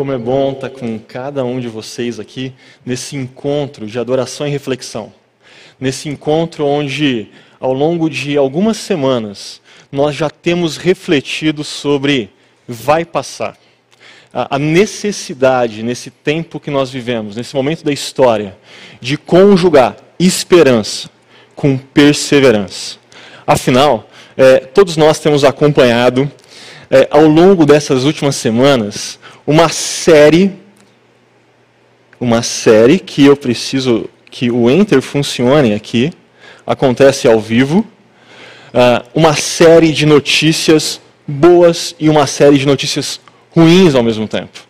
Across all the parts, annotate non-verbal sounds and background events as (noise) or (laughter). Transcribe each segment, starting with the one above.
Como é bom estar com cada um de vocês aqui nesse encontro de adoração e reflexão. Nesse encontro onde, ao longo de algumas semanas, nós já temos refletido sobre vai passar. A necessidade, nesse tempo que nós vivemos, nesse momento da história, de conjugar esperança com perseverança. Afinal, é, todos nós temos acompanhado, é, ao longo dessas últimas semanas, uma série, uma série que eu preciso que o Enter funcione aqui, acontece ao vivo, uh, uma série de notícias boas e uma série de notícias ruins ao mesmo tempo.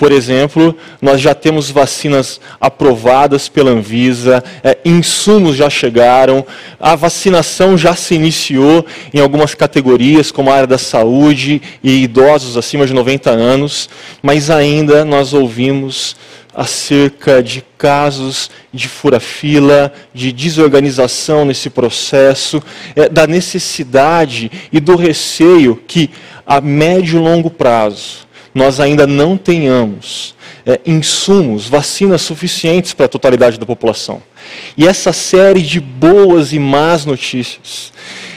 Por exemplo, nós já temos vacinas aprovadas pela Anvisa, é, insumos já chegaram, a vacinação já se iniciou em algumas categorias, como a área da saúde e idosos acima de 90 anos, mas ainda nós ouvimos acerca de casos de fura-fila, de desorganização nesse processo, é, da necessidade e do receio que, a médio e longo prazo, nós ainda não tenhamos é, insumos, vacinas suficientes para a totalidade da população. E essa série de boas e más notícias,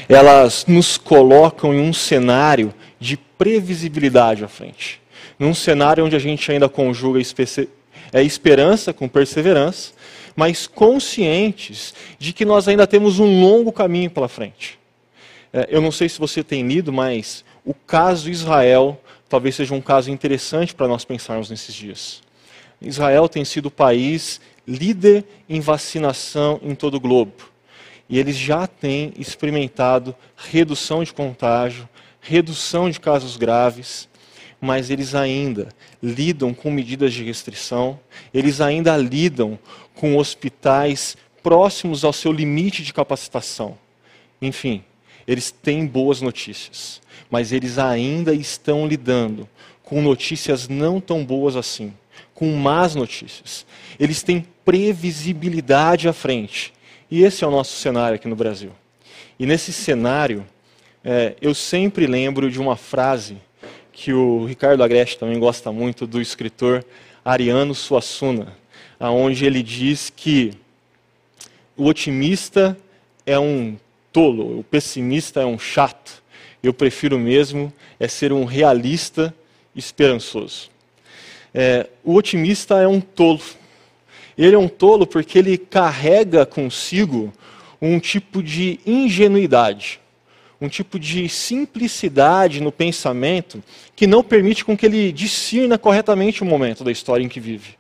elas nos colocam em um cenário de previsibilidade à frente. Num cenário onde a gente ainda conjuga é, esperança com perseverança, mas conscientes de que nós ainda temos um longo caminho pela frente. É, eu não sei se você tem lido, mas o caso Israel talvez seja um caso interessante para nós pensarmos nesses dias. Israel tem sido o país líder em vacinação em todo o globo. E eles já têm experimentado redução de contágio, redução de casos graves, mas eles ainda lidam com medidas de restrição, eles ainda lidam com hospitais próximos ao seu limite de capacitação. Enfim, eles têm boas notícias mas eles ainda estão lidando com notícias não tão boas assim, com más notícias. Eles têm previsibilidade à frente. E esse é o nosso cenário aqui no Brasil. E nesse cenário, é, eu sempre lembro de uma frase que o Ricardo Agreste também gosta muito, do escritor Ariano Suassuna, aonde ele diz que o otimista é um tolo, o pessimista é um chato, eu prefiro mesmo é ser um realista esperançoso. É, o otimista é um tolo. Ele é um tolo porque ele carrega consigo um tipo de ingenuidade, um tipo de simplicidade no pensamento que não permite com que ele discirna corretamente o momento da história em que vive.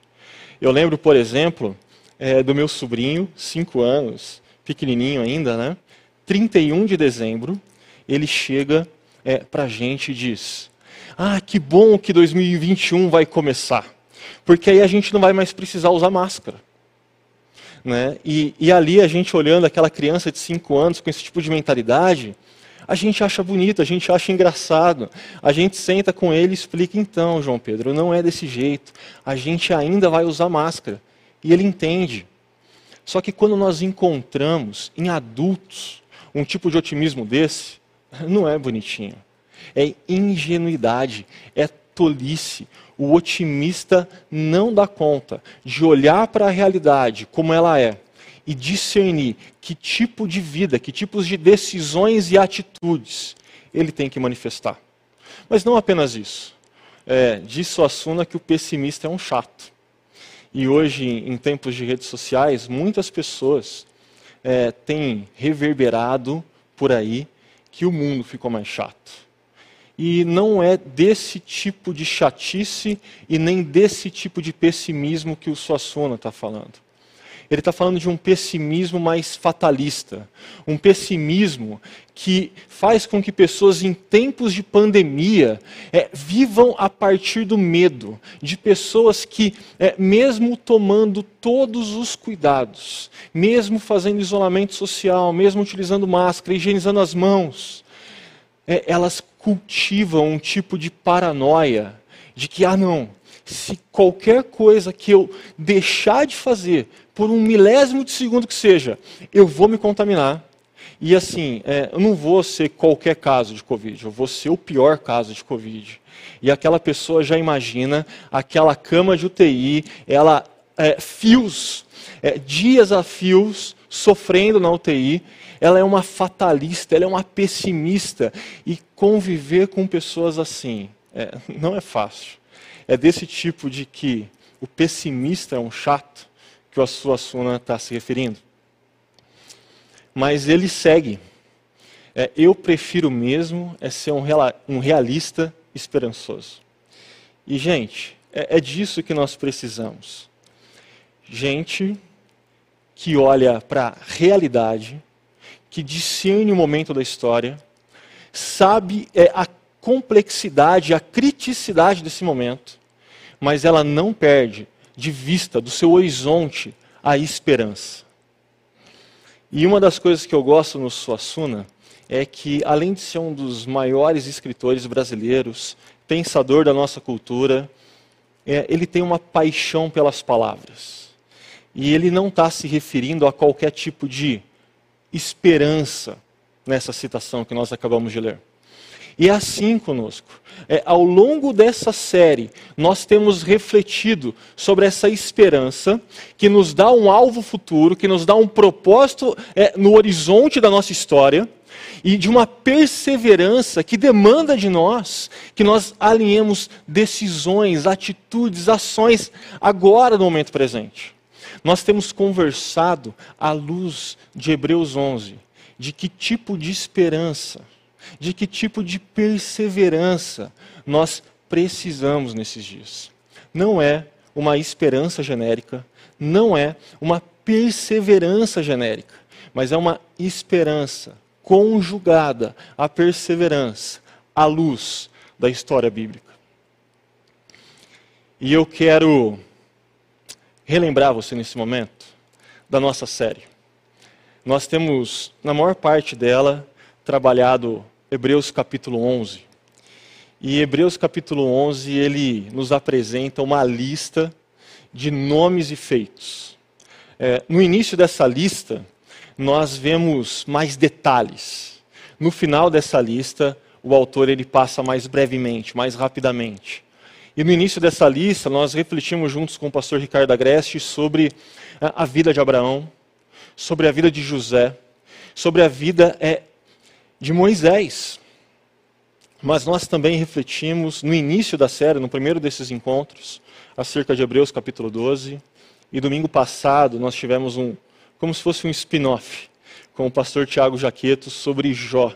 Eu lembro, por exemplo, é, do meu sobrinho, cinco anos, pequenininho ainda, né? 31 de dezembro, ele chega é, para a gente e diz: Ah, que bom que 2021 vai começar, porque aí a gente não vai mais precisar usar máscara. Né? E, e ali a gente olhando aquela criança de 5 anos com esse tipo de mentalidade, a gente acha bonito, a gente acha engraçado. A gente senta com ele e explica: então, João Pedro, não é desse jeito. A gente ainda vai usar máscara. E ele entende. Só que quando nós encontramos em adultos um tipo de otimismo desse, não é bonitinho. É ingenuidade, é tolice. O otimista não dá conta de olhar para a realidade como ela é e discernir que tipo de vida, que tipos de decisões e atitudes ele tem que manifestar. Mas não apenas isso. É, disse o Assuna que o pessimista é um chato. E hoje, em tempos de redes sociais, muitas pessoas é, têm reverberado por aí que o mundo ficou mais chato. E não é desse tipo de chatice e nem desse tipo de pessimismo que o Suassuna está falando. Ele está falando de um pessimismo mais fatalista, um pessimismo que faz com que pessoas em tempos de pandemia é, vivam a partir do medo, de pessoas que, é, mesmo tomando todos os cuidados, mesmo fazendo isolamento social, mesmo utilizando máscara, higienizando as mãos, é, elas cultivam um tipo de paranoia de que, ah, não, se qualquer coisa que eu deixar de fazer por um milésimo de segundo que seja, eu vou me contaminar, E assim, é, eu não vou ser qualquer caso de Covid, eu vou ser o pior caso de Covid. E aquela pessoa já imagina aquela cama de UTI, ela é, fios, é, dias a fios, sofrendo na UTI. Ela é uma fatalista, ela é uma pessimista. E conviver com pessoas assim é, não é fácil. É desse tipo de que o pessimista é um chato que a sua Suna está se referindo. Mas ele segue. É, eu prefiro mesmo é ser um, um realista esperançoso. E, gente, é, é disso que nós precisamos. Gente que olha para a realidade, que discerne o momento da história, sabe é, a complexidade, a criticidade desse momento, mas ela não perde de vista do seu horizonte a esperança. E uma das coisas que eu gosto no Suassuna é que, além de ser um dos maiores escritores brasileiros, pensador da nossa cultura, é, ele tem uma paixão pelas palavras. E ele não está se referindo a qualquer tipo de esperança nessa citação que nós acabamos de ler. E é assim conosco. É, ao longo dessa série, nós temos refletido sobre essa esperança que nos dá um alvo futuro, que nos dá um propósito é, no horizonte da nossa história e de uma perseverança que demanda de nós que nós alinhemos decisões, atitudes, ações agora no momento presente. Nós temos conversado à luz de Hebreus 11 de que tipo de esperança de que tipo de perseverança nós precisamos nesses dias. Não é uma esperança genérica, não é uma perseverança genérica, mas é uma esperança conjugada à perseverança, à luz da história bíblica. E eu quero relembrar você nesse momento da nossa série. Nós temos, na maior parte dela, trabalhado Hebreus capítulo 11. E Hebreus capítulo 11, ele nos apresenta uma lista de nomes e feitos. É, no início dessa lista, nós vemos mais detalhes. No final dessa lista, o autor ele passa mais brevemente, mais rapidamente. E no início dessa lista, nós refletimos juntos com o pastor Ricardo Agreste sobre a vida de Abraão, sobre a vida de José, sobre a vida é, de Moisés. Mas nós também refletimos no início da série, no primeiro desses encontros, acerca de Hebreus capítulo 12. E domingo passado nós tivemos um, como se fosse um spin-off, com o pastor Tiago Jaqueto sobre Jó,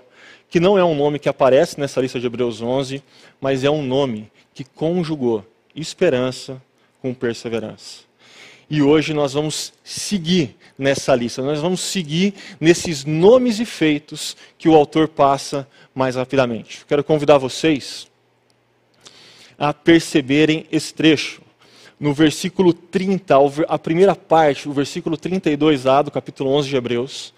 que não é um nome que aparece nessa lista de Hebreus 11, mas é um nome que conjugou esperança com perseverança. E hoje nós vamos seguir nessa lista, nós vamos seguir nesses nomes e feitos que o autor passa mais rapidamente. Quero convidar vocês a perceberem esse trecho. No versículo 30, a primeira parte, o versículo 32a do capítulo 11 de Hebreus,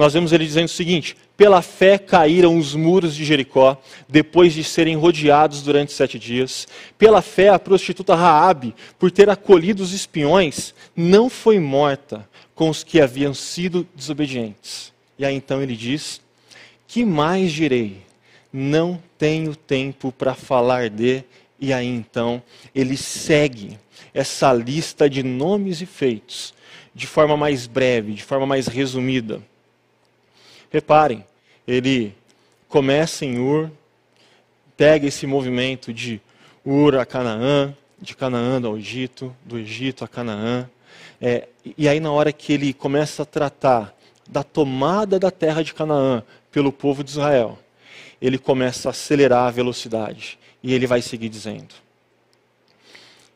nós vemos ele dizendo o seguinte: Pela fé caíram os muros de Jericó, depois de serem rodeados durante sete dias. Pela fé, a prostituta Raabe, por ter acolhido os espiões, não foi morta com os que haviam sido desobedientes. E aí então ele diz: Que mais direi? Não tenho tempo para falar de. E aí então ele segue essa lista de nomes e feitos de forma mais breve, de forma mais resumida. Reparem, ele começa em Ur, pega esse movimento de Ur a Canaã, de Canaã ao Egito, do Egito a Canaã. É, e aí, na hora que ele começa a tratar da tomada da terra de Canaã pelo povo de Israel, ele começa a acelerar a velocidade. E ele vai seguir dizendo: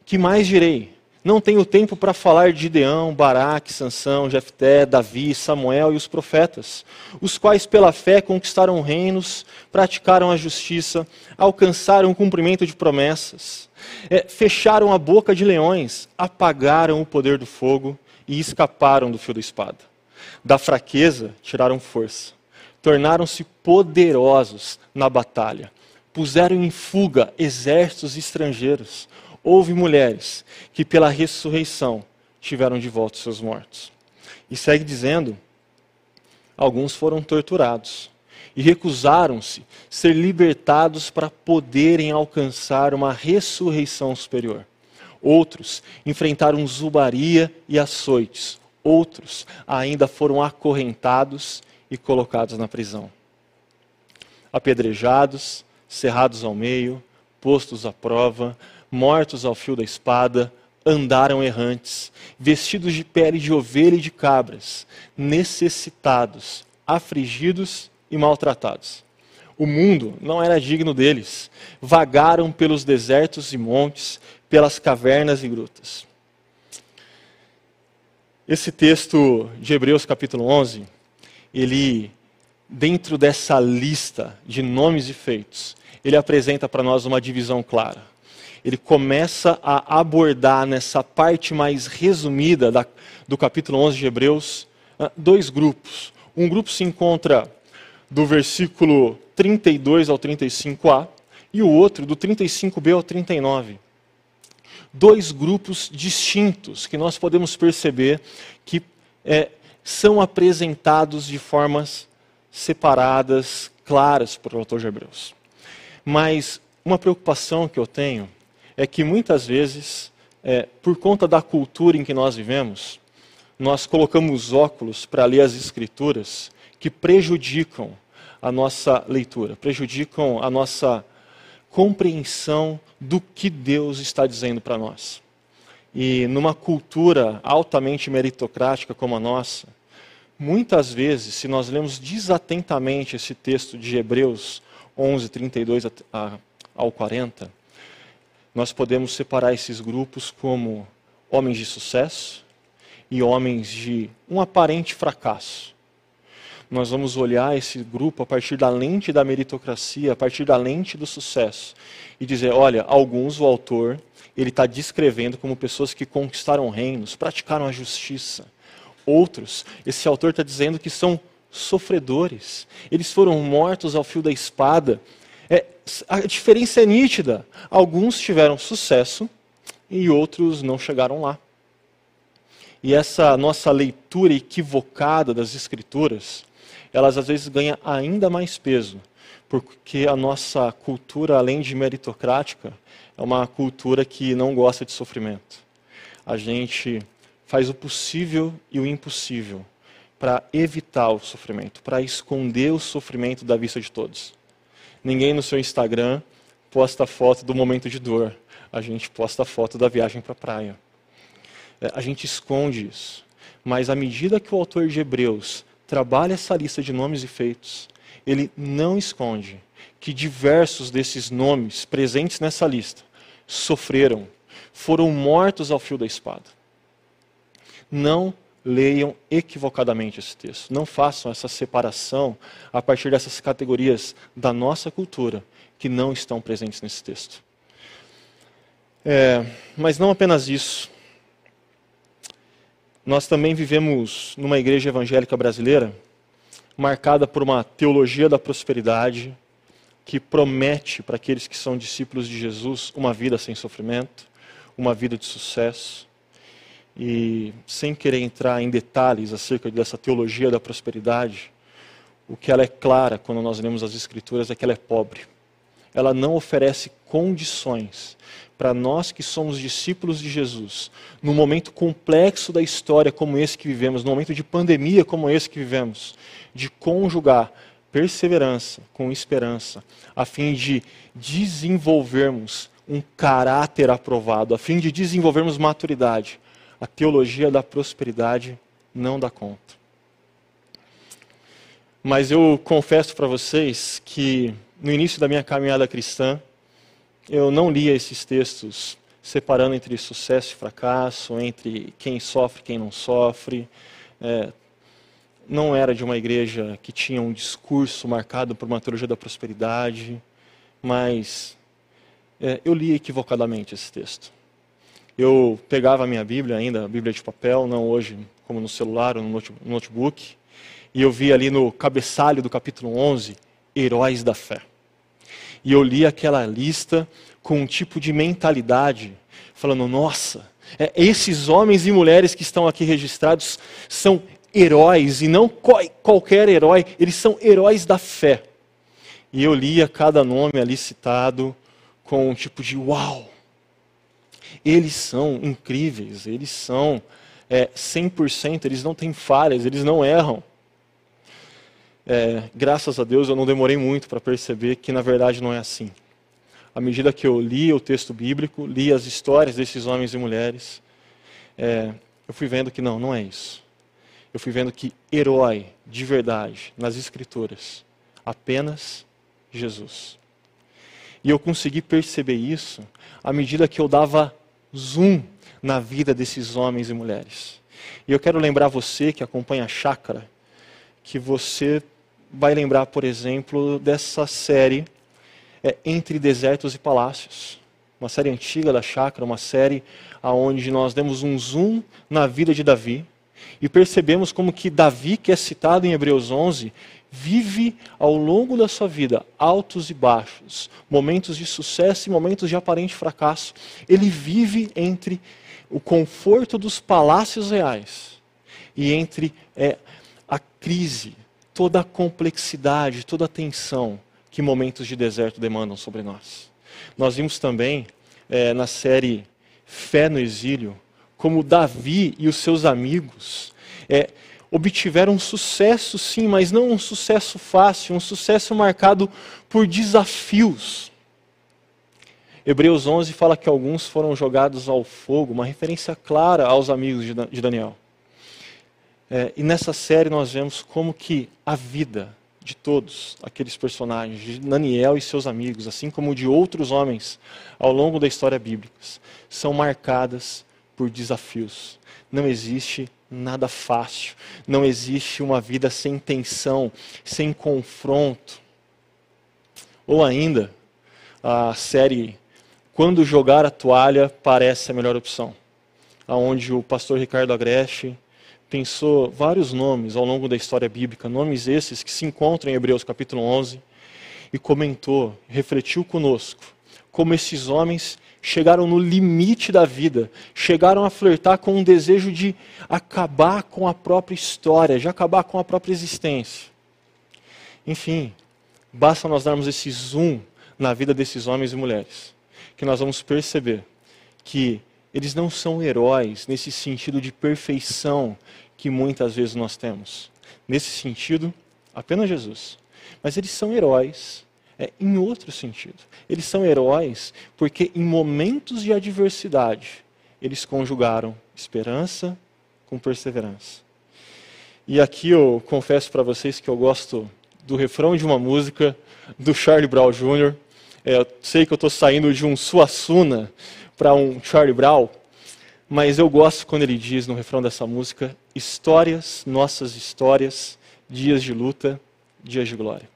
Que mais direi? Não tenho tempo para falar de Gideão, Baraque, Sansão, Jefté, Davi, Samuel e os profetas, os quais pela fé conquistaram reinos, praticaram a justiça, alcançaram o cumprimento de promessas, é, fecharam a boca de leões, apagaram o poder do fogo e escaparam do fio da espada. Da fraqueza tiraram força, tornaram-se poderosos na batalha, puseram em fuga exércitos estrangeiros houve mulheres que pela ressurreição tiveram de volta seus mortos. E segue dizendo alguns foram torturados e recusaram-se ser libertados para poderem alcançar uma ressurreição superior. Outros enfrentaram zombaria e açoites. Outros ainda foram acorrentados e colocados na prisão. Apedrejados, cerrados ao meio, postos à prova, mortos ao fio da espada, andaram errantes, vestidos de pele de ovelha e de cabras, necessitados, afligidos e maltratados. O mundo não era digno deles. Vagaram pelos desertos e montes, pelas cavernas e grutas. Esse texto de Hebreus capítulo 11, ele dentro dessa lista de nomes e feitos, ele apresenta para nós uma divisão clara. Ele começa a abordar nessa parte mais resumida da, do capítulo 11 de Hebreus ah, dois grupos. Um grupo se encontra do versículo 32 ao 35a e o outro do 35b ao 39 dois grupos distintos que nós podemos perceber que é, são apresentados de formas separadas, claras para o autor de Hebreus. Mas uma preocupação que eu tenho é que muitas vezes, é, por conta da cultura em que nós vivemos, nós colocamos óculos para ler as Escrituras que prejudicam a nossa leitura, prejudicam a nossa compreensão do que Deus está dizendo para nós. E numa cultura altamente meritocrática como a nossa, muitas vezes, se nós lemos desatentamente esse texto de Hebreus 11, 32 ao 40, nós podemos separar esses grupos como homens de sucesso e homens de um aparente fracasso nós vamos olhar esse grupo a partir da lente da meritocracia, a partir da lente do sucesso, e dizer: olha, alguns o autor ele está descrevendo como pessoas que conquistaram reinos, praticaram a justiça. Outros, esse autor está dizendo que são sofredores, eles foram mortos ao fio da espada. É, a diferença é nítida. Alguns tiveram sucesso e outros não chegaram lá. E essa nossa leitura equivocada das Escrituras, elas às vezes ganham ainda mais peso, porque a nossa cultura, além de meritocrática, é uma cultura que não gosta de sofrimento. A gente faz o possível e o impossível para evitar o sofrimento, para esconder o sofrimento da vista de todos. Ninguém no seu Instagram posta foto do momento de dor. A gente posta foto da viagem para a praia. É, a gente esconde isso. Mas à medida que o autor de Hebreus trabalha essa lista de nomes e feitos, ele não esconde que diversos desses nomes presentes nessa lista sofreram, foram mortos ao fio da espada. Não leiam equivocadamente esse texto. Não façam essa separação a partir dessas categorias da nossa cultura que não estão presentes nesse texto. É, mas não apenas isso. Nós também vivemos numa igreja evangélica brasileira marcada por uma teologia da prosperidade que promete para aqueles que são discípulos de Jesus uma vida sem sofrimento, uma vida de sucesso. E sem querer entrar em detalhes acerca dessa teologia da prosperidade, o que ela é clara quando nós lemos as Escrituras é que ela é pobre. Ela não oferece condições para nós que somos discípulos de Jesus, num momento complexo da história como esse que vivemos, num momento de pandemia como esse que vivemos, de conjugar perseverança com esperança, a fim de desenvolvermos um caráter aprovado, a fim de desenvolvermos maturidade. A teologia da prosperidade não dá conta. Mas eu confesso para vocês que no início da minha caminhada cristã, eu não lia esses textos separando entre sucesso e fracasso, entre quem sofre e quem não sofre. É, não era de uma igreja que tinha um discurso marcado por uma teologia da prosperidade, mas é, eu li equivocadamente esse texto. Eu pegava a minha Bíblia ainda, a Bíblia de papel, não hoje como no celular ou no notebook, e eu vi ali no cabeçalho do capítulo 11, Heróis da Fé. E eu li aquela lista com um tipo de mentalidade, falando: nossa, é, esses homens e mulheres que estão aqui registrados são heróis, e não qualquer herói, eles são heróis da fé. E eu lia cada nome ali citado com um tipo de uau. Eles são incríveis, eles são é, 100%, eles não têm falhas, eles não erram. É, graças a Deus eu não demorei muito para perceber que na verdade não é assim. À medida que eu li o texto bíblico, li as histórias desses homens e mulheres, é, eu fui vendo que não, não é isso. Eu fui vendo que herói de verdade nas Escrituras apenas Jesus. E eu consegui perceber isso à medida que eu dava zoom na vida desses homens e mulheres. E eu quero lembrar você que acompanha a chácara, que você vai lembrar, por exemplo, dessa série é, Entre Desertos e Palácios. Uma série antiga da chácara, uma série onde nós demos um zoom na vida de Davi e percebemos como que Davi, que é citado em Hebreus 11, vive ao longo da sua vida altos e baixos, momentos de sucesso e momentos de aparente fracasso. Ele vive entre o conforto dos palácios reais e entre é, a crise, toda a complexidade, toda a tensão que momentos de deserto demandam sobre nós. Nós vimos também é, na série Fé no Exílio como Davi e os seus amigos é, obtiveram sucesso, sim, mas não um sucesso fácil, um sucesso marcado por desafios. Hebreus 11 fala que alguns foram jogados ao fogo, uma referência clara aos amigos de Daniel. É, e nessa série nós vemos como que a vida de todos aqueles personagens, de Daniel e seus amigos, assim como de outros homens ao longo da história bíblica, são marcadas por desafios. Não existe nada fácil. Não existe uma vida sem tensão, sem confronto. Ou ainda, a série Quando Jogar a Toalha Parece a Melhor Opção, onde o pastor Ricardo Agreste pensou vários nomes ao longo da história bíblica, nomes esses que se encontram em Hebreus capítulo 11, e comentou, refletiu conosco, como esses homens chegaram no limite da vida, chegaram a flertar com um desejo de acabar com a própria história, de acabar com a própria existência. Enfim, basta nós darmos esse zoom na vida desses homens e mulheres, que nós vamos perceber que eles não são heróis nesse sentido de perfeição que muitas vezes nós temos. Nesse sentido, apenas Jesus. Mas eles são heróis é, em outro sentido. Eles são heróis porque em momentos de adversidade eles conjugaram esperança com perseverança. E aqui eu confesso para vocês que eu gosto do refrão de uma música do Charlie Brown Jr. É, eu sei que eu estou saindo de um Suassuna para um Charlie Brown, mas eu gosto quando ele diz no refrão dessa música: histórias, nossas histórias, dias de luta, dias de glória.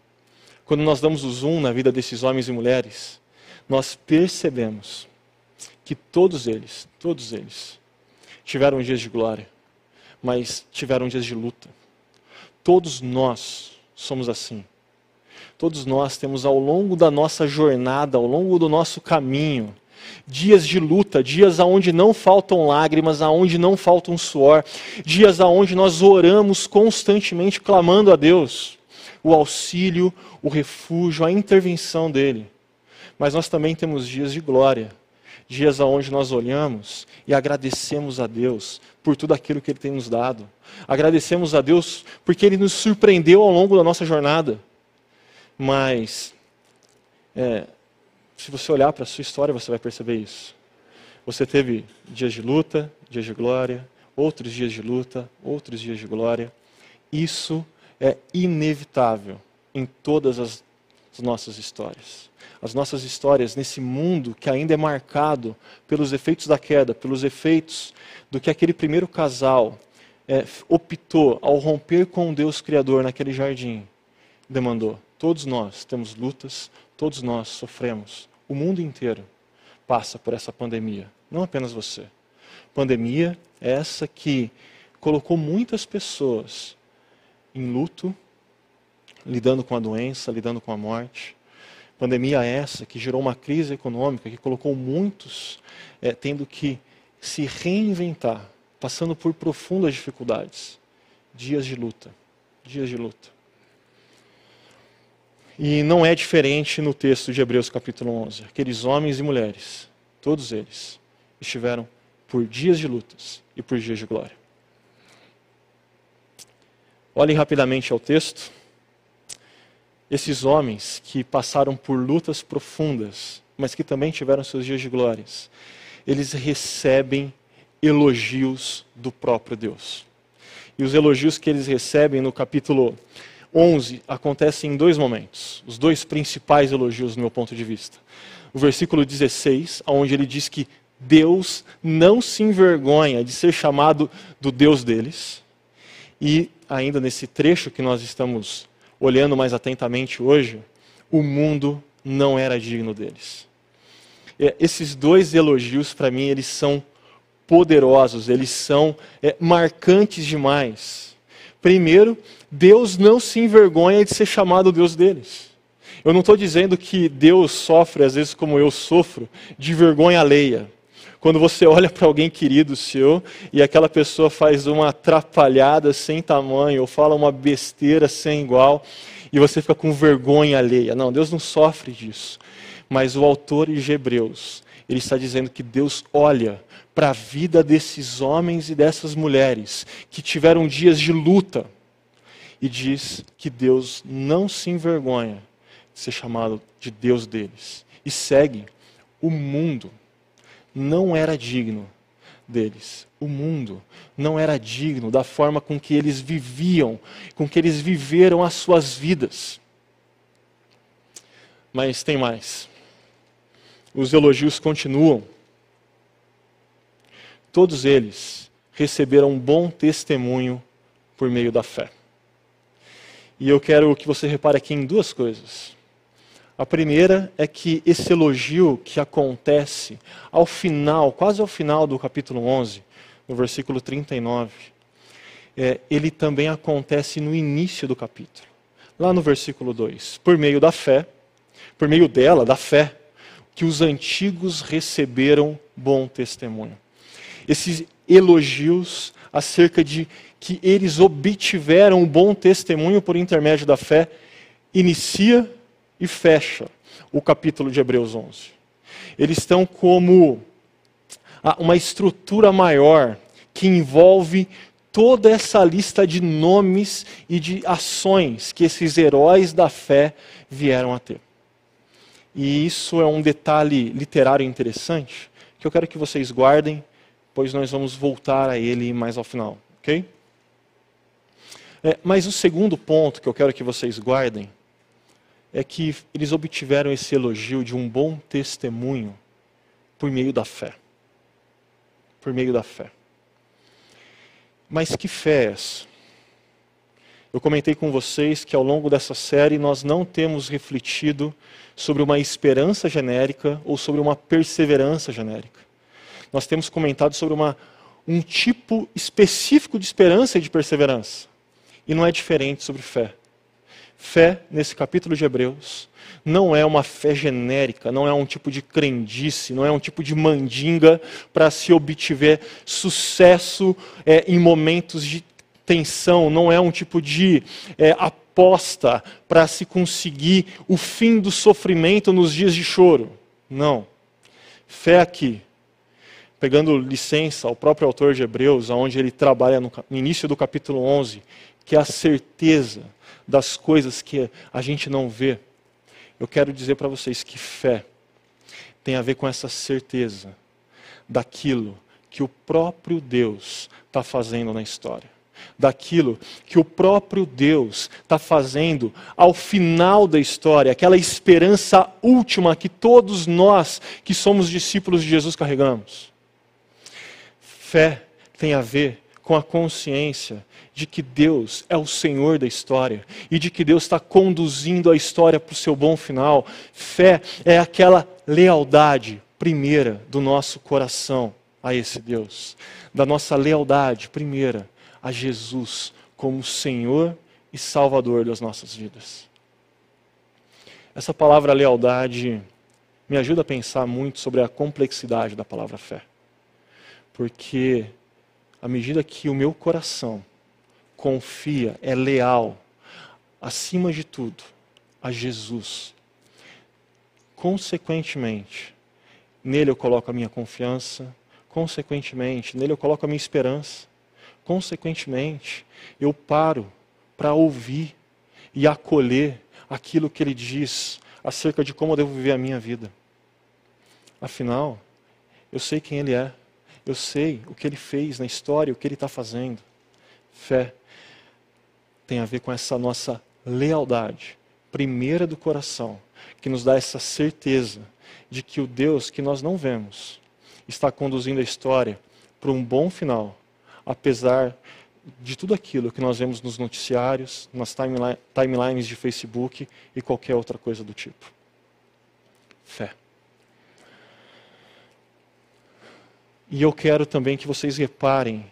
Quando nós damos o zoom na vida desses homens e mulheres, nós percebemos que todos eles, todos eles, tiveram dias de glória, mas tiveram dias de luta. Todos nós somos assim. Todos nós temos ao longo da nossa jornada, ao longo do nosso caminho, dias de luta, dias aonde não faltam lágrimas, aonde não faltam suor, dias aonde nós oramos constantemente clamando a Deus o auxílio, o refúgio, a intervenção dele. Mas nós também temos dias de glória, dias onde nós olhamos e agradecemos a Deus por tudo aquilo que Ele tem nos dado. Agradecemos a Deus porque Ele nos surpreendeu ao longo da nossa jornada. Mas, é, se você olhar para a sua história, você vai perceber isso. Você teve dias de luta, dias de glória, outros dias de luta, outros dias de glória. Isso é inevitável em todas as nossas histórias. As nossas histórias nesse mundo que ainda é marcado pelos efeitos da queda, pelos efeitos do que aquele primeiro casal é, optou ao romper com o Deus Criador naquele jardim, demandou. Todos nós temos lutas, todos nós sofremos. O mundo inteiro passa por essa pandemia, não apenas você. Pandemia é essa que colocou muitas pessoas em luto, lidando com a doença, lidando com a morte. Pandemia essa que gerou uma crise econômica que colocou muitos é, tendo que se reinventar, passando por profundas dificuldades. Dias de luta. Dias de luta. E não é diferente no texto de Hebreus capítulo 11. Aqueles homens e mulheres, todos eles, estiveram por dias de lutas e por dias de glória. Olhem rapidamente ao texto. Esses homens que passaram por lutas profundas, mas que também tiveram seus dias de glórias, eles recebem elogios do próprio Deus. E os elogios que eles recebem no capítulo 11 acontecem em dois momentos, os dois principais elogios do meu ponto de vista. O versículo 16, onde ele diz que Deus não se envergonha de ser chamado do Deus deles. E ainda nesse trecho que nós estamos olhando mais atentamente hoje, o mundo não era digno deles. É, esses dois elogios, para mim, eles são poderosos, eles são é, marcantes demais. Primeiro, Deus não se envergonha de ser chamado Deus deles. Eu não estou dizendo que Deus sofre, às vezes, como eu sofro, de vergonha alheia. Quando você (laughs) olha para alguém querido seu e aquela pessoa faz uma atrapalhada sem tamanho ou fala uma besteira sem igual e você fica com vergonha alheia. Não, Deus não sofre disso. Mas o autor de Hebreus, ele está dizendo que Deus olha para a vida desses homens e dessas mulheres que tiveram dias de luta e diz que Deus não se envergonha de ser chamado de Deus deles e segue o mundo não era digno deles. O mundo não era digno da forma com que eles viviam, com que eles viveram as suas vidas. Mas tem mais. Os elogios continuam. Todos eles receberam um bom testemunho por meio da fé. E eu quero que você repare aqui em duas coisas. A primeira é que esse elogio que acontece ao final, quase ao final do capítulo 11, no versículo 39, é, ele também acontece no início do capítulo. Lá no versículo 2, por meio da fé, por meio dela, da fé, que os antigos receberam bom testemunho. Esses elogios acerca de que eles obtiveram bom testemunho por intermédio da fé, inicia e fecha o capítulo de Hebreus 11. Eles estão como uma estrutura maior que envolve toda essa lista de nomes e de ações que esses heróis da fé vieram a ter. E isso é um detalhe literário interessante que eu quero que vocês guardem, pois nós vamos voltar a ele mais ao final, ok? É, mas o segundo ponto que eu quero que vocês guardem é que eles obtiveram esse elogio de um bom testemunho por meio da fé. Por meio da fé. Mas que fé é essa? Eu comentei com vocês que ao longo dessa série nós não temos refletido sobre uma esperança genérica ou sobre uma perseverança genérica. Nós temos comentado sobre uma, um tipo específico de esperança e de perseverança. E não é diferente sobre fé. Fé, nesse capítulo de Hebreus, não é uma fé genérica, não é um tipo de crendice, não é um tipo de mandinga para se obtiver sucesso é, em momentos de tensão, não é um tipo de é, aposta para se conseguir o fim do sofrimento nos dias de choro. Não. Fé aqui, pegando licença ao próprio autor de Hebreus, onde ele trabalha no início do capítulo 11, que é a certeza das coisas que a gente não vê, eu quero dizer para vocês que fé tem a ver com essa certeza daquilo que o próprio Deus está fazendo na história. Daquilo que o próprio Deus está fazendo ao final da história, aquela esperança última que todos nós que somos discípulos de Jesus carregamos. Fé tem a ver com a consciência de que Deus é o Senhor da história e de que Deus está conduzindo a história para o seu bom final. Fé é aquela lealdade primeira do nosso coração a esse Deus, da nossa lealdade primeira a Jesus como Senhor e Salvador das nossas vidas. Essa palavra lealdade me ajuda a pensar muito sobre a complexidade da palavra fé. Porque à medida que o meu coração confia, é leal, acima de tudo, a Jesus. Consequentemente, nele eu coloco a minha confiança, consequentemente, nele eu coloco a minha esperança, consequentemente, eu paro para ouvir e acolher aquilo que ele diz acerca de como eu devo viver a minha vida. Afinal, eu sei quem ele é, eu sei o que ele fez na história, o que ele está fazendo. Fé tem a ver com essa nossa lealdade, primeira do coração, que nos dá essa certeza de que o Deus que nós não vemos está conduzindo a história para um bom final, apesar de tudo aquilo que nós vemos nos noticiários, nas timelines de Facebook e qualquer outra coisa do tipo. Fé. E eu quero também que vocês reparem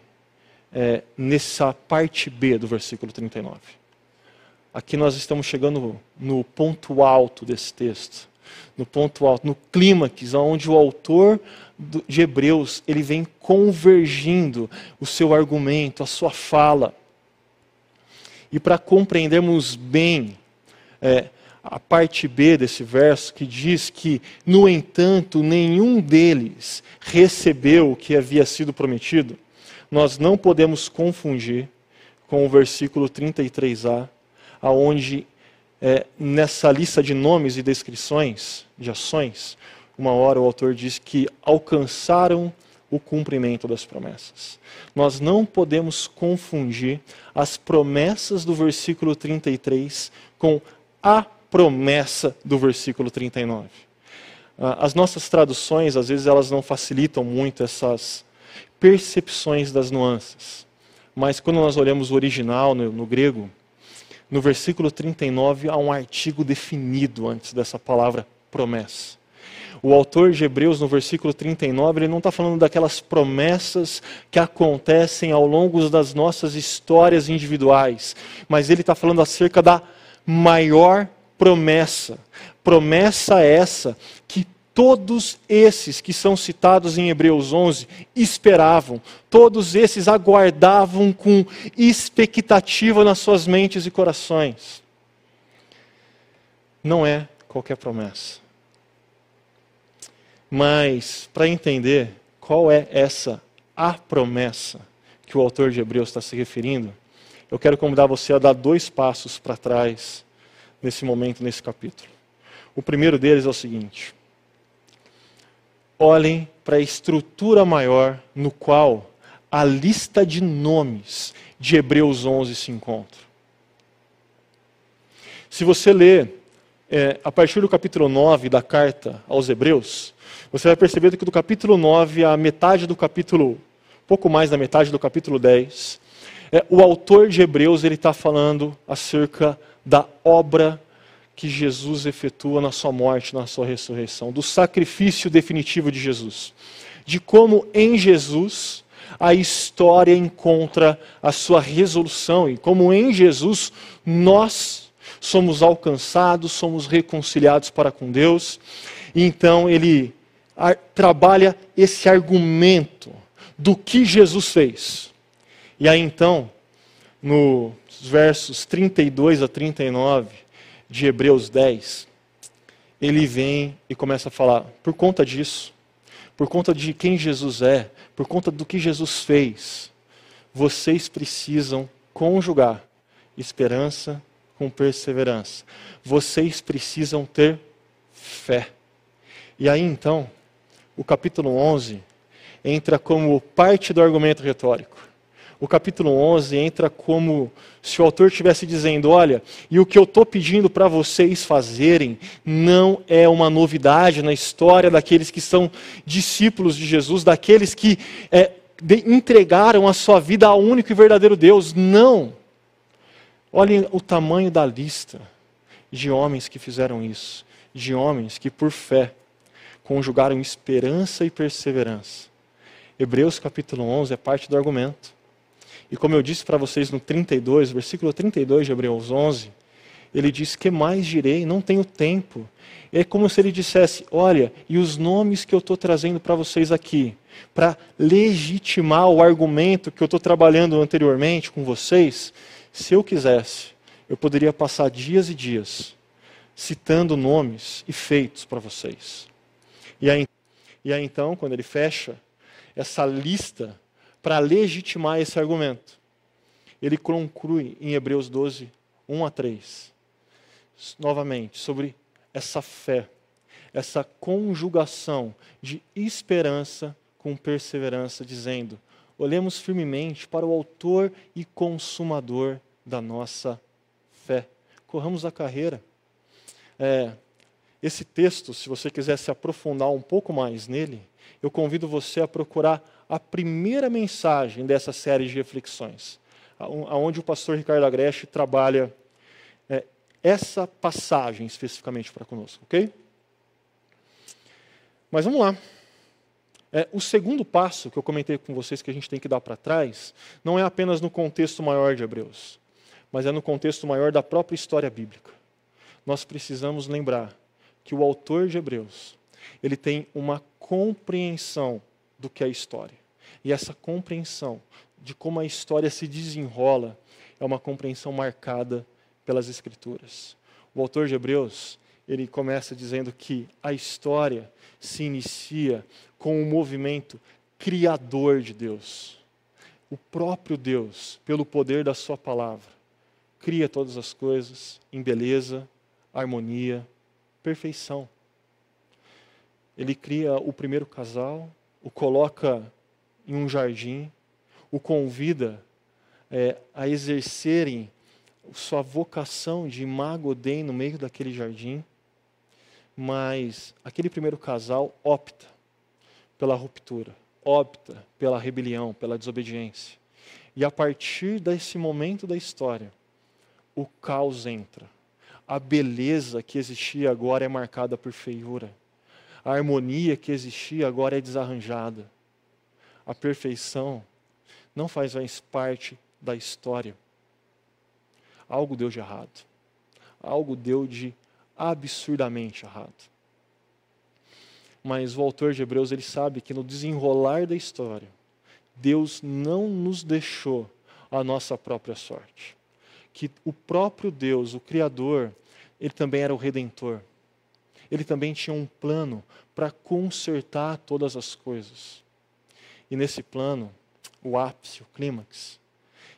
é, nessa parte B do versículo 39. Aqui nós estamos chegando no ponto alto desse texto, no ponto alto, no clímax, onde o autor de Hebreus ele vem convergindo o seu argumento, a sua fala. E para compreendermos bem é, a parte B desse verso, que diz que, no entanto, nenhum deles recebeu o que havia sido prometido, nós não podemos confundir com o versículo 33a, aonde é, nessa lista de nomes e descrições de ações, uma hora o autor diz que alcançaram o cumprimento das promessas. Nós não podemos confundir as promessas do versículo 33 com a promessa do versículo 39. Ah, as nossas traduções, às vezes, elas não facilitam muito essas percepções das nuances. Mas quando nós olhamos o original no, no grego, no versículo 39 há um artigo definido antes dessa palavra promessa. O autor de Hebreus, no versículo 39, ele não está falando daquelas promessas que acontecem ao longo das nossas histórias individuais, mas ele está falando acerca da maior promessa. Promessa essa que todos esses que são citados em Hebreus 11 esperavam, todos esses aguardavam com expectativa nas suas mentes e corações. Não é qualquer promessa. Mas, para entender qual é essa a promessa que o autor de Hebreus está se referindo, eu quero convidar você a dar dois passos para trás nesse momento, nesse capítulo. O primeiro deles é o seguinte: olhem para a estrutura maior no qual a lista de nomes de Hebreus 11 se encontra. Se você ler é, a partir do capítulo 9 da carta aos Hebreus, você vai perceber que do capítulo 9 à metade do capítulo, pouco mais da metade do capítulo 10, é, o autor de Hebreus ele está falando acerca da obra que Jesus efetua na sua morte, na sua ressurreição, do sacrifício definitivo de Jesus, de como em Jesus a história encontra a sua resolução e como em Jesus nós somos alcançados, somos reconciliados para com Deus. E então ele trabalha esse argumento do que Jesus fez. E aí então, nos versos 32 a 39, de Hebreus 10, ele vem e começa a falar: por conta disso, por conta de quem Jesus é, por conta do que Jesus fez, vocês precisam conjugar esperança com perseverança. Vocês precisam ter fé. E aí então, o capítulo 11 entra como parte do argumento retórico o capítulo 11 entra como se o autor estivesse dizendo: olha, e o que eu estou pedindo para vocês fazerem não é uma novidade na história daqueles que são discípulos de Jesus, daqueles que é, entregaram a sua vida ao único e verdadeiro Deus. Não. Olhem o tamanho da lista de homens que fizeram isso, de homens que por fé conjugaram esperança e perseverança. Hebreus capítulo 11 é parte do argumento. E como eu disse para vocês no 32, versículo 32 de Hebreus 11, ele diz: Que mais direi? Não tenho tempo. É como se ele dissesse: Olha, e os nomes que eu estou trazendo para vocês aqui, para legitimar o argumento que eu estou trabalhando anteriormente com vocês, se eu quisesse, eu poderia passar dias e dias citando nomes e feitos para vocês. E aí, e aí então, quando ele fecha essa lista para legitimar esse argumento, ele conclui em Hebreus 12, 1 a 3, novamente, sobre essa fé, essa conjugação de esperança com perseverança, dizendo: olhemos firmemente para o Autor e Consumador da nossa fé. Corramos a carreira. É, esse texto, se você quiser se aprofundar um pouco mais nele, eu convido você a procurar a primeira mensagem dessa série de reflexões, aonde o pastor Ricardo Agreste trabalha é, essa passagem especificamente para conosco, ok? Mas vamos lá. É, o segundo passo que eu comentei com vocês que a gente tem que dar para trás, não é apenas no contexto maior de Hebreus, mas é no contexto maior da própria história bíblica. Nós precisamos lembrar que o autor de Hebreus, ele tem uma compreensão do que a história. E essa compreensão de como a história se desenrola é uma compreensão marcada pelas escrituras. O autor de Hebreus, ele começa dizendo que a história se inicia com o movimento criador de Deus. O próprio Deus, pelo poder da sua palavra, cria todas as coisas em beleza, harmonia, perfeição. Ele cria o primeiro casal, o coloca em um jardim, o convida é, a exercerem sua vocação de imago Dei no meio daquele jardim, mas aquele primeiro casal opta pela ruptura, opta pela rebelião, pela desobediência. E a partir desse momento da história, o caos entra. A beleza que existia agora é marcada por feiura. A harmonia que existia agora é desarranjada. A perfeição não faz mais parte da história. Algo deu de errado. Algo deu de absurdamente errado. Mas o autor de Hebreus ele sabe que no desenrolar da história, Deus não nos deixou a nossa própria sorte que o próprio Deus, o Criador, ele também era o Redentor. Ele também tinha um plano para consertar todas as coisas. E nesse plano, o ápice, o clímax,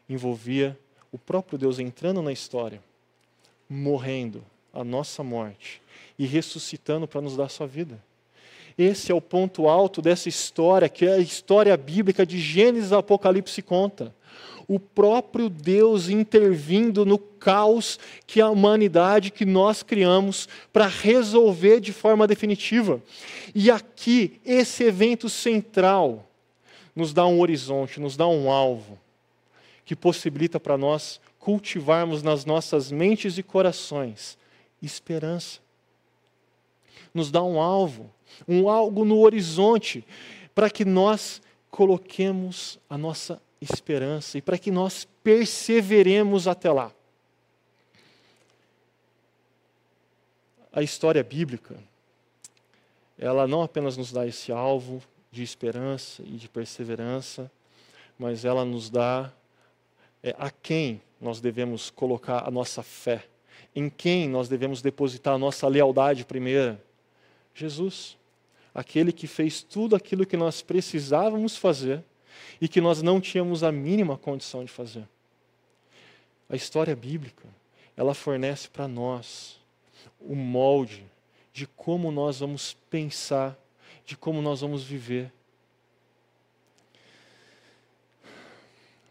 envolvia o próprio Deus entrando na história, morrendo a nossa morte e ressuscitando para nos dar sua vida. Esse é o ponto alto dessa história, que é a história bíblica de Gênesis e Apocalipse conta o próprio Deus intervindo no caos que a humanidade, que nós criamos, para resolver de forma definitiva. E aqui, esse evento central nos dá um horizonte, nos dá um alvo, que possibilita para nós cultivarmos nas nossas mentes e corações esperança. Nos dá um alvo, um algo no horizonte, para que nós coloquemos a nossa esperança e para que nós perseveremos até lá. A história bíblica, ela não apenas nos dá esse alvo de esperança e de perseverança, mas ela nos dá é, a quem nós devemos colocar a nossa fé, em quem nós devemos depositar a nossa lealdade primeira. Jesus, aquele que fez tudo aquilo que nós precisávamos fazer e que nós não tínhamos a mínima condição de fazer. A história bíblica, ela fornece para nós o molde de como nós vamos pensar, de como nós vamos viver.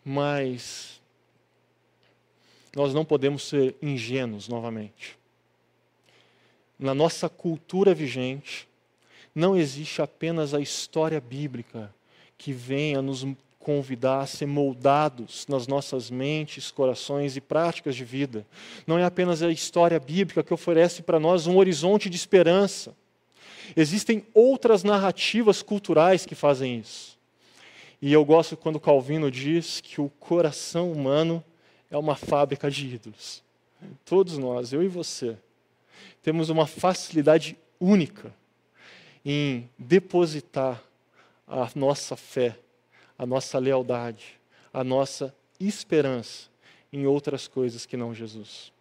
Mas nós não podemos ser ingênuos novamente. Na nossa cultura vigente, não existe apenas a história bíblica que venha nos convidar a ser moldados nas nossas mentes, corações e práticas de vida. Não é apenas a história bíblica que oferece para nós um horizonte de esperança. Existem outras narrativas culturais que fazem isso. E eu gosto quando Calvino diz que o coração humano é uma fábrica de ídolos. todos nós, eu e você, temos uma facilidade única em depositar a nossa fé, a nossa lealdade, a nossa esperança em outras coisas que não Jesus.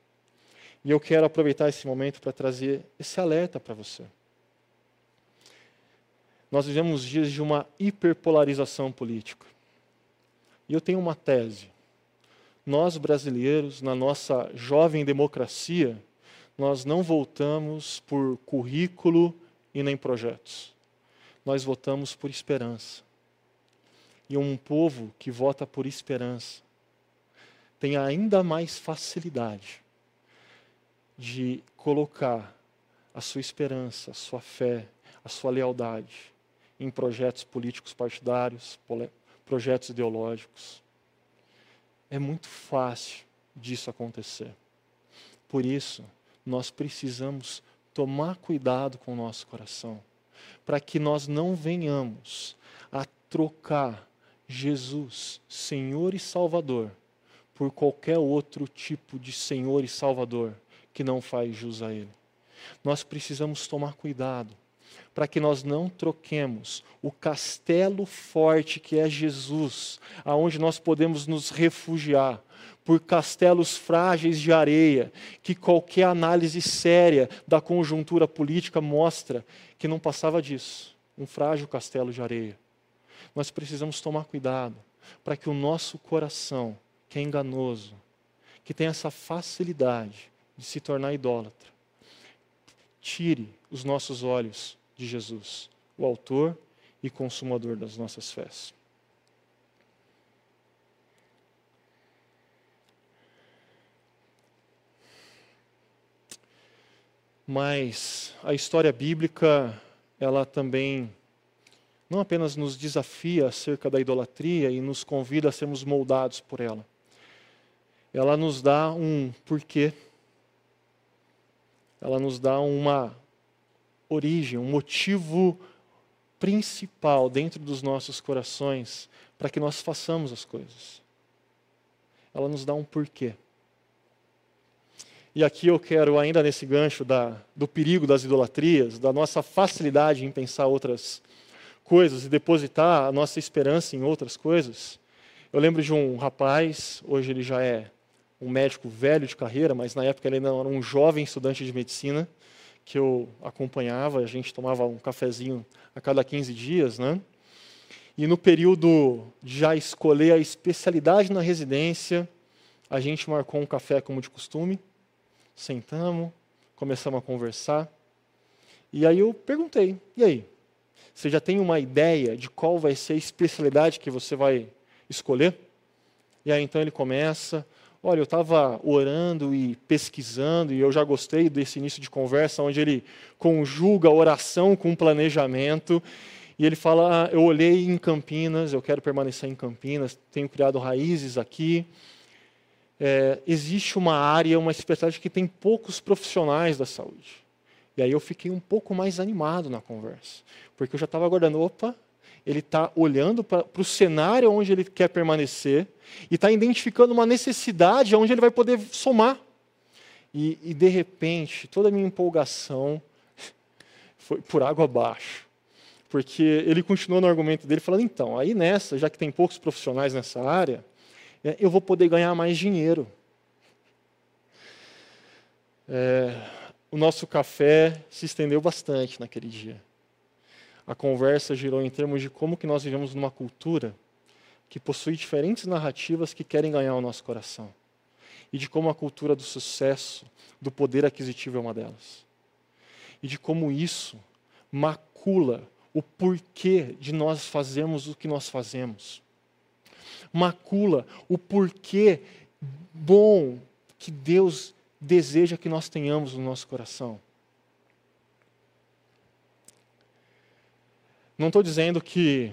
E eu quero aproveitar esse momento para trazer esse alerta para você. Nós vivemos dias de uma hiperpolarização política. E eu tenho uma tese. Nós, brasileiros, na nossa jovem democracia, nós não votamos por currículo e nem projetos. Nós votamos por esperança. E um povo que vota por esperança tem ainda mais facilidade de colocar a sua esperança, a sua fé, a sua lealdade em projetos políticos partidários, projetos ideológicos. É muito fácil disso acontecer. Por isso, nós precisamos tomar cuidado com o nosso coração, para que nós não venhamos a trocar Jesus, Senhor e Salvador, por qualquer outro tipo de Senhor e Salvador que não faz jus a Ele. Nós precisamos tomar cuidado para que nós não troquemos o castelo forte que é Jesus, aonde nós podemos nos refugiar, por castelos frágeis de areia, que qualquer análise séria da conjuntura política mostra que não passava disso um frágil castelo de areia. Nós precisamos tomar cuidado para que o nosso coração, que é enganoso, que tem essa facilidade de se tornar idólatra, tire os nossos olhos de Jesus, o Autor e Consumador das nossas fés. Mas a história bíblica, ela também não apenas nos desafia acerca da idolatria e nos convida a sermos moldados por ela. Ela nos dá um porquê. Ela nos dá uma origem, um motivo principal dentro dos nossos corações para que nós façamos as coisas. Ela nos dá um porquê. E aqui eu quero, ainda nesse gancho da, do perigo das idolatrias, da nossa facilidade em pensar outras coisas e depositar a nossa esperança em outras coisas. Eu lembro de um rapaz, hoje ele já é um médico velho de carreira, mas na época ele ainda era um jovem estudante de medicina, que eu acompanhava, a gente tomava um cafezinho a cada 15 dias, né? E no período de já escolher a especialidade na residência, a gente marcou um café como de costume, sentamos, começamos a conversar. E aí eu perguntei: "E aí? Você já tem uma ideia de qual vai ser a especialidade que você vai escolher?" E aí então ele começa Olha, eu estava orando e pesquisando, e eu já gostei desse início de conversa, onde ele conjuga oração com planejamento. E ele fala: ah, Eu olhei em Campinas, eu quero permanecer em Campinas, tenho criado raízes aqui. É, existe uma área, uma especialidade que tem poucos profissionais da saúde. E aí eu fiquei um pouco mais animado na conversa, porque eu já estava aguardando: opa, ele está olhando para o cenário onde ele quer permanecer e está identificando uma necessidade onde ele vai poder somar. E, e, de repente, toda a minha empolgação (laughs) foi por água abaixo. Porque ele continuou no argumento dele, falando: então, aí nessa, já que tem poucos profissionais nessa área, é, eu vou poder ganhar mais dinheiro. É, o nosso café se estendeu bastante naquele dia a conversa girou em termos de como que nós vivemos numa cultura que possui diferentes narrativas que querem ganhar o nosso coração. E de como a cultura do sucesso, do poder aquisitivo é uma delas. E de como isso macula o porquê de nós fazermos o que nós fazemos. Macula o porquê bom que Deus deseja que nós tenhamos no nosso coração. Não estou dizendo que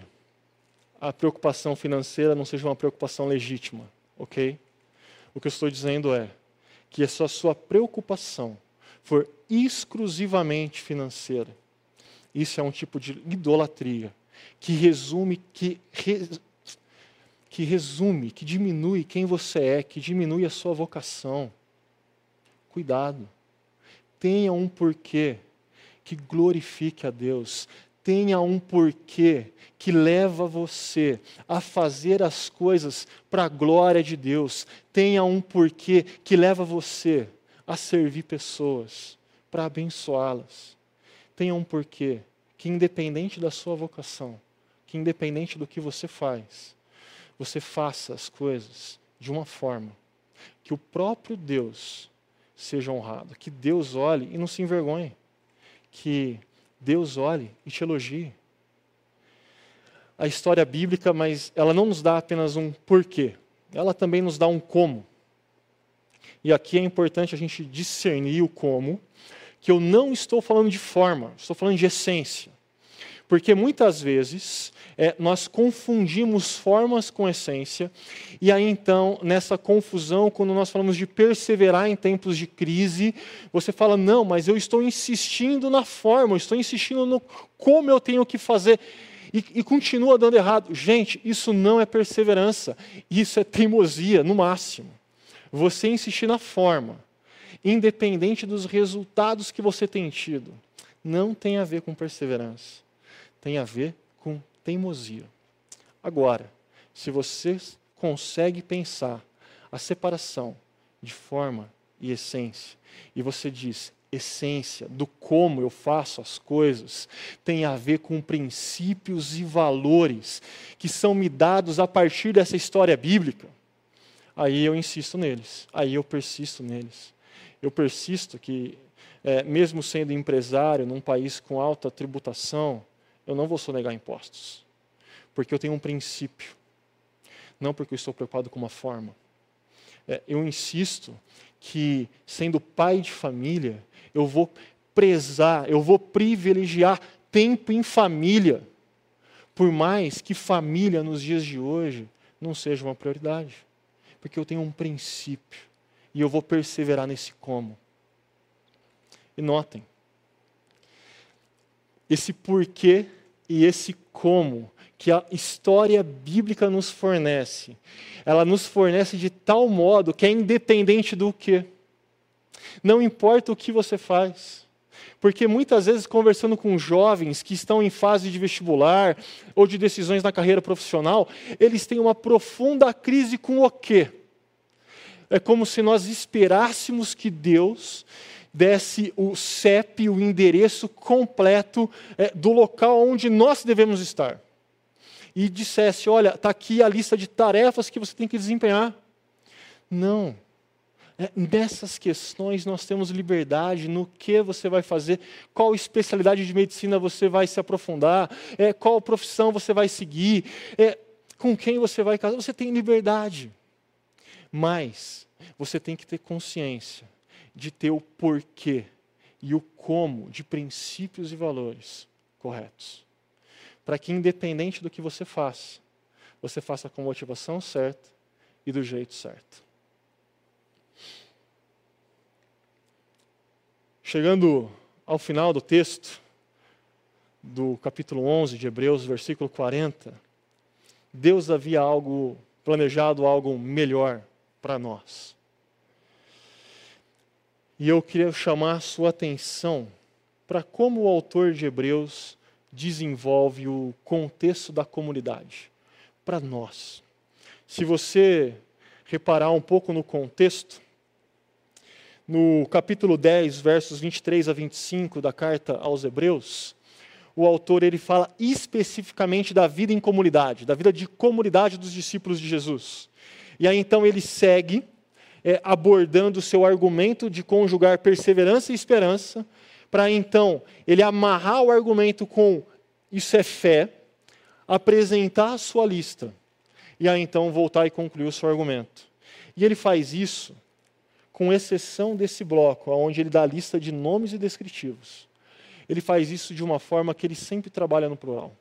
a preocupação financeira não seja uma preocupação legítima, ok? O que eu estou dizendo é que se a sua preocupação for exclusivamente financeira, isso é um tipo de idolatria que resume, que, re, que resume, que diminui quem você é, que diminui a sua vocação. cuidado. Tenha um porquê que glorifique a Deus. Tenha um porquê que leva você a fazer as coisas para a glória de Deus. Tenha um porquê que leva você a servir pessoas, para abençoá-las. Tenha um porquê que, independente da sua vocação, que independente do que você faz, você faça as coisas de uma forma que o próprio Deus seja honrado, que Deus olhe e não se envergonhe, que Deus olhe e te elogie. A história bíblica, mas ela não nos dá apenas um porquê, ela também nos dá um como. E aqui é importante a gente discernir o como, que eu não estou falando de forma, estou falando de essência. Porque muitas vezes é, nós confundimos formas com essência, e aí então, nessa confusão, quando nós falamos de perseverar em tempos de crise, você fala, não, mas eu estou insistindo na forma, eu estou insistindo no como eu tenho que fazer. E, e continua dando errado. Gente, isso não é perseverança, isso é teimosia, no máximo. Você insistir na forma, independente dos resultados que você tem tido, não tem a ver com perseverança, tem a ver com teimosia. Agora, se você consegue pensar a separação de forma e essência, e você diz, essência do como eu faço as coisas tem a ver com princípios e valores que são me dados a partir dessa história bíblica, aí eu insisto neles, aí eu persisto neles. Eu persisto que, é, mesmo sendo empresário num país com alta tributação, eu não vou sonegar impostos. Porque eu tenho um princípio. Não porque eu estou preocupado com uma forma. É, eu insisto que, sendo pai de família, eu vou prezar, eu vou privilegiar tempo em família. Por mais que família nos dias de hoje não seja uma prioridade. Porque eu tenho um princípio. E eu vou perseverar nesse como. E notem, esse porquê e esse como que a história bíblica nos fornece. Ela nos fornece de tal modo que é independente do que. Não importa o que você faz. Porque muitas vezes, conversando com jovens que estão em fase de vestibular ou de decisões na carreira profissional, eles têm uma profunda crise com o quê? É como se nós esperássemos que Deus desse o CEP, o endereço completo é, do local onde nós devemos estar. E dissesse: olha, está aqui a lista de tarefas que você tem que desempenhar. Não. É, nessas questões nós temos liberdade no que você vai fazer, qual especialidade de medicina você vai se aprofundar, é, qual profissão você vai seguir, é, com quem você vai casar. Você tem liberdade. Mas você tem que ter consciência de ter o porquê e o como de princípios e valores corretos. Para que, independente do que você faça, você faça com a motivação certa e do jeito certo. Chegando ao final do texto, do capítulo 11 de Hebreus, versículo 40, Deus havia algo planejado, algo melhor para nós. E eu queria chamar a sua atenção para como o autor de Hebreus desenvolve o contexto da comunidade para nós. Se você reparar um pouco no contexto, no capítulo 10, versos 23 a 25 da carta aos Hebreus, o autor ele fala especificamente da vida em comunidade, da vida de comunidade dos discípulos de Jesus. E aí então ele segue é, abordando o seu argumento de conjugar perseverança e esperança, para então ele amarrar o argumento com isso é fé, apresentar a sua lista, e aí então voltar e concluir o seu argumento. E ele faz isso com exceção desse bloco, onde ele dá a lista de nomes e descritivos. Ele faz isso de uma forma que ele sempre trabalha no plural.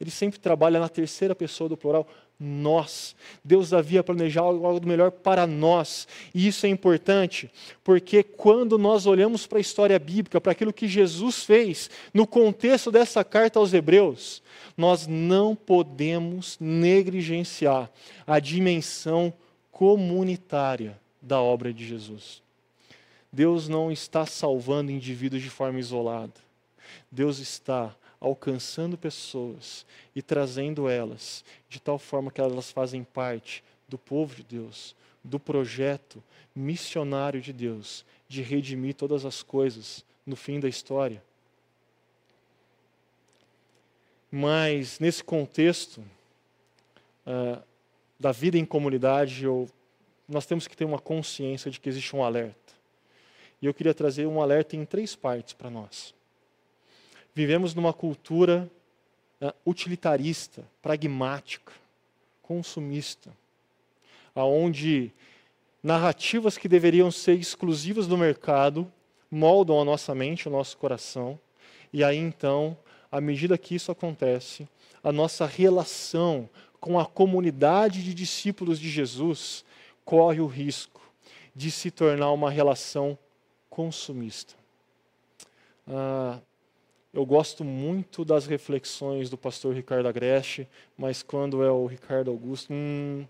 Ele sempre trabalha na terceira pessoa do plural, nós. Deus havia planejado algo melhor para nós. E isso é importante, porque quando nós olhamos para a história bíblica, para aquilo que Jesus fez, no contexto dessa carta aos Hebreus, nós não podemos negligenciar a dimensão comunitária da obra de Jesus. Deus não está salvando indivíduos de forma isolada. Deus está alcançando pessoas e trazendo elas de tal forma que elas fazem parte do povo de Deus, do projeto missionário de Deus de redimir todas as coisas no fim da história. Mas nesse contexto uh, da vida em comunidade, eu, nós temos que ter uma consciência de que existe um alerta. E eu queria trazer um alerta em três partes para nós. Vivemos numa cultura uh, utilitarista, pragmática, consumista, aonde narrativas que deveriam ser exclusivas do mercado moldam a nossa mente, o nosso coração, e aí então, à medida que isso acontece, a nossa relação com a comunidade de discípulos de Jesus corre o risco de se tornar uma relação consumista. Ah, eu gosto muito das reflexões do pastor Ricardo Agreste, mas quando é o Ricardo Augusto, hum,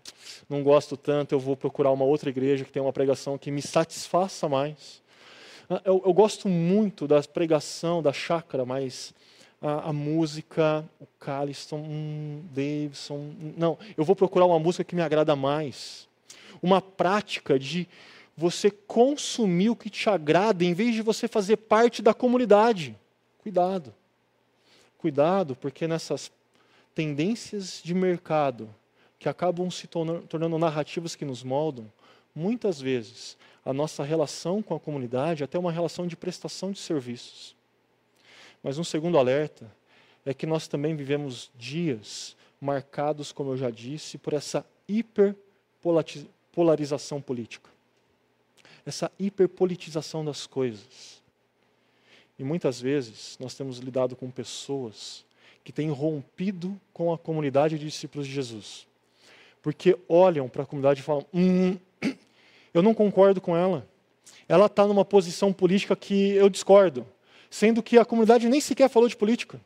não gosto tanto, eu vou procurar uma outra igreja que tem uma pregação que me satisfaça mais. Ah, eu, eu gosto muito da pregação da chácara, mas a, a música, o Caliston, hum, Davidson, hum, não, eu vou procurar uma música que me agrada mais. Uma prática de você consumir o que te agrada em vez de você fazer parte da comunidade. Cuidado. Cuidado, porque nessas tendências de mercado que acabam se tornando, narrativas que nos moldam, muitas vezes a nossa relação com a comunidade é até uma relação de prestação de serviços. Mas um segundo alerta é que nós também vivemos dias marcados, como eu já disse, por essa hiperpolarização política. Essa hiperpolitização das coisas. E muitas vezes nós temos lidado com pessoas que têm rompido com a comunidade de discípulos de Jesus. Porque olham para a comunidade e falam: hum, eu não concordo com ela. Ela está numa posição política que eu discordo. Sendo que a comunidade nem sequer falou de política.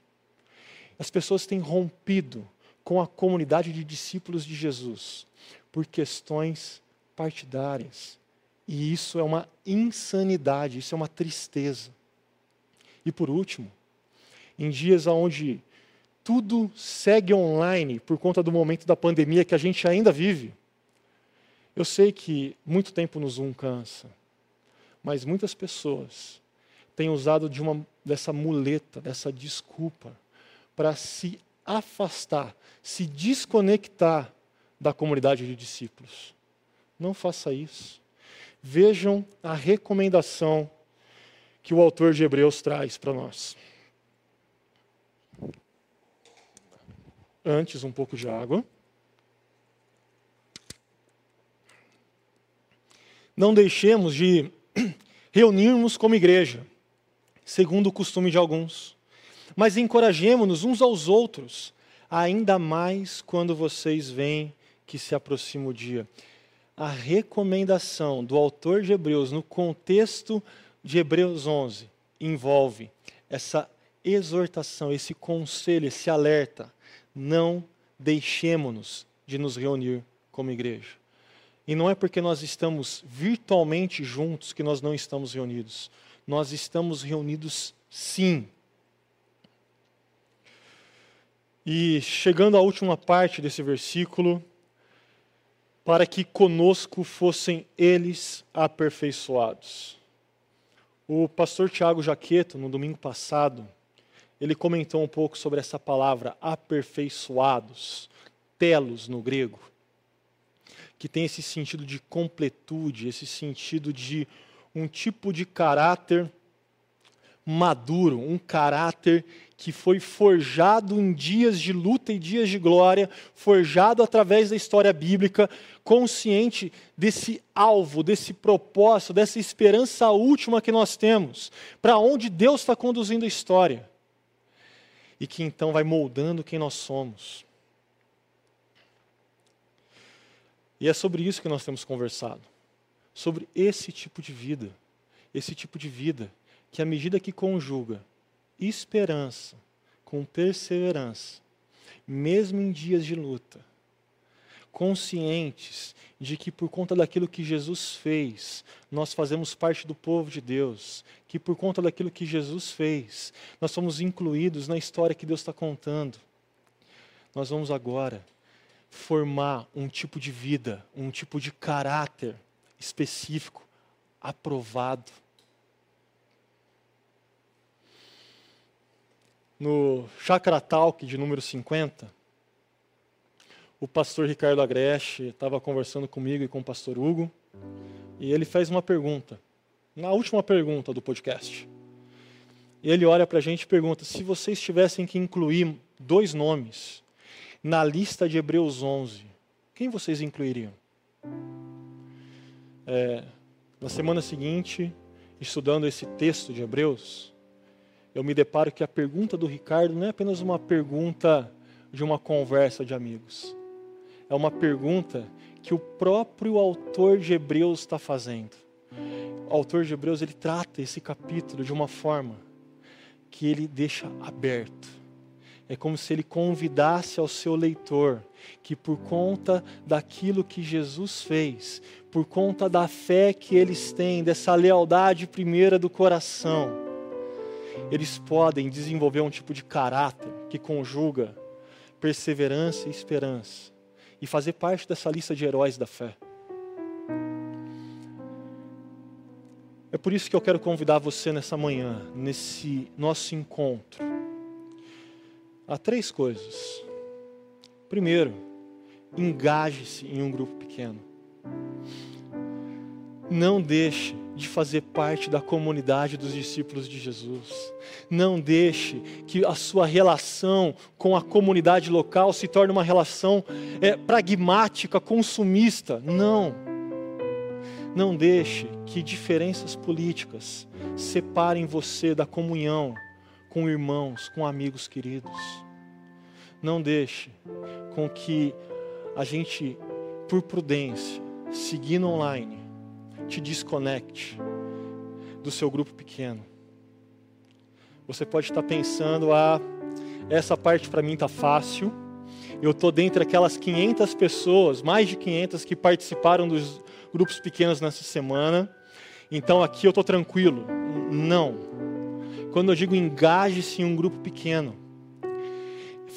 As pessoas têm rompido com a comunidade de discípulos de Jesus por questões partidárias. E isso é uma insanidade, isso é uma tristeza. E por último, em dias onde tudo segue online por conta do momento da pandemia que a gente ainda vive, eu sei que muito tempo no Zoom cansa, mas muitas pessoas têm usado de uma, dessa muleta, dessa desculpa, para se afastar, se desconectar da comunidade de discípulos. Não faça isso. Vejam a recomendação que o autor de Hebreus traz para nós. Antes, um pouco de água. Não deixemos de (clears throat) reunirmos como igreja, segundo o costume de alguns, mas encorajemos-nos uns aos outros, ainda mais quando vocês veem que se aproxima o dia. A recomendação do autor de Hebreus no contexto de Hebreus 11 envolve essa exortação, esse conselho, esse alerta. Não deixemos-nos de nos reunir como igreja. E não é porque nós estamos virtualmente juntos que nós não estamos reunidos. Nós estamos reunidos sim. E chegando à última parte desse versículo, para que conosco fossem eles aperfeiçoados. O pastor Tiago Jaqueto, no domingo passado, ele comentou um pouco sobre essa palavra aperfeiçoados, telos no grego, que tem esse sentido de completude, esse sentido de um tipo de caráter maduro, um caráter que foi forjado em dias de luta e dias de glória, forjado através da história bíblica, consciente desse alvo, desse propósito, dessa esperança última que nós temos, para onde Deus está conduzindo a história. E que então vai moldando quem nós somos. E é sobre isso que nós temos conversado. Sobre esse tipo de vida. Esse tipo de vida que, à medida que conjuga esperança com perseverança, mesmo em dias de luta, conscientes de que por conta daquilo que Jesus fez, nós fazemos parte do povo de Deus, que por conta daquilo que Jesus fez, nós somos incluídos na história que Deus está contando. Nós vamos agora formar um tipo de vida, um tipo de caráter específico, aprovado. No Chakra Talk de número 50, o pastor Ricardo Agreste estava conversando comigo e com o pastor Hugo, e ele fez uma pergunta, na última pergunta do podcast. Ele olha para a gente e pergunta: se vocês tivessem que incluir dois nomes na lista de Hebreus 11, quem vocês incluiriam? É, na semana seguinte, estudando esse texto de Hebreus, eu me deparo que a pergunta do Ricardo não é apenas uma pergunta de uma conversa de amigos é uma pergunta que o próprio autor de Hebreus está fazendo. O autor de Hebreus ele trata esse capítulo de uma forma que ele deixa aberto. É como se ele convidasse ao seu leitor que, por conta daquilo que Jesus fez, por conta da fé que eles têm, dessa lealdade primeira do coração, eles podem desenvolver um tipo de caráter que conjuga perseverança e esperança e fazer parte dessa lista de heróis da fé. É por isso que eu quero convidar você nessa manhã, nesse nosso encontro, a três coisas. Primeiro, engaje-se em um grupo pequeno. Não deixe de fazer parte da comunidade dos discípulos de Jesus. Não deixe que a sua relação com a comunidade local se torne uma relação é, pragmática, consumista. Não. Não deixe que diferenças políticas separem você da comunhão com irmãos, com amigos queridos. Não deixe com que a gente, por prudência, seguindo online, te desconecte do seu grupo pequeno. Você pode estar pensando, ah, essa parte para mim está fácil. Eu estou dentre aquelas 500 pessoas, mais de 500 que participaram dos grupos pequenos nessa semana. Então aqui eu estou tranquilo. Não. Quando eu digo engaje-se em um grupo pequeno,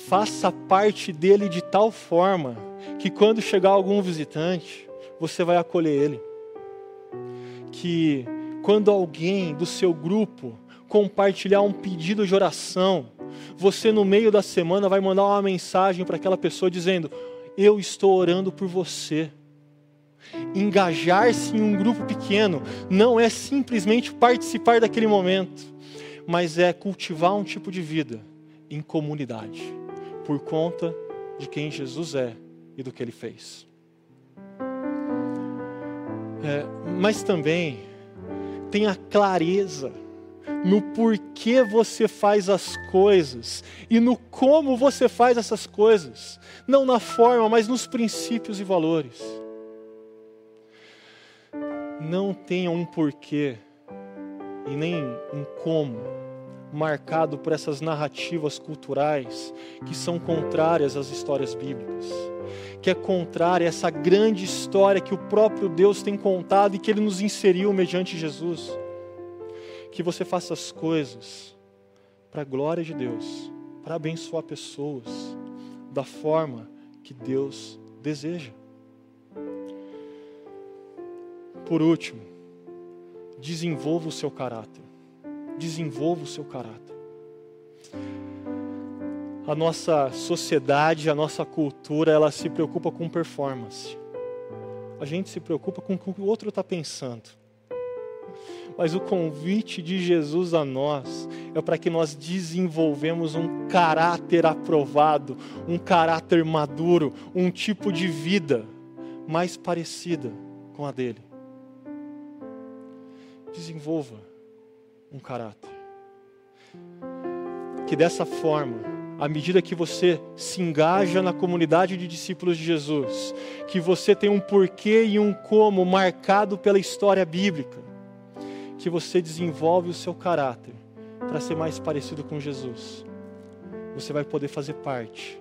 faça parte dele de tal forma que quando chegar algum visitante, você vai acolher ele que quando alguém do seu grupo compartilhar um pedido de oração, você no meio da semana vai mandar uma mensagem para aquela pessoa dizendo: Eu estou orando por você. Engajar-se em um grupo pequeno não é simplesmente participar daquele momento, mas é cultivar um tipo de vida em comunidade, por conta de quem Jesus é e do que ele fez. É, mas também tenha clareza no porquê você faz as coisas e no como você faz essas coisas, não na forma, mas nos princípios e valores. Não tenha um porquê e nem um como marcado por essas narrativas culturais que são contrárias às histórias bíblicas que é contrária a essa grande história que o próprio Deus tem contado e que Ele nos inseriu mediante Jesus. Que você faça as coisas para a glória de Deus, para abençoar pessoas da forma que Deus deseja. Por último, desenvolva o seu caráter. Desenvolva o seu caráter a nossa sociedade, a nossa cultura, ela se preocupa com performance. A gente se preocupa com o que o outro está pensando. Mas o convite de Jesus a nós é para que nós desenvolvemos um caráter aprovado, um caráter maduro, um tipo de vida mais parecida com a dele. Desenvolva um caráter. Que dessa forma à medida que você se engaja na comunidade de discípulos de Jesus, que você tem um porquê e um como marcado pela história bíblica, que você desenvolve o seu caráter para ser mais parecido com Jesus. Você vai poder fazer parte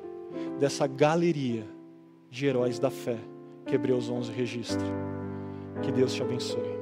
dessa galeria de heróis da fé que Hebreus 11 registra. Que Deus te abençoe.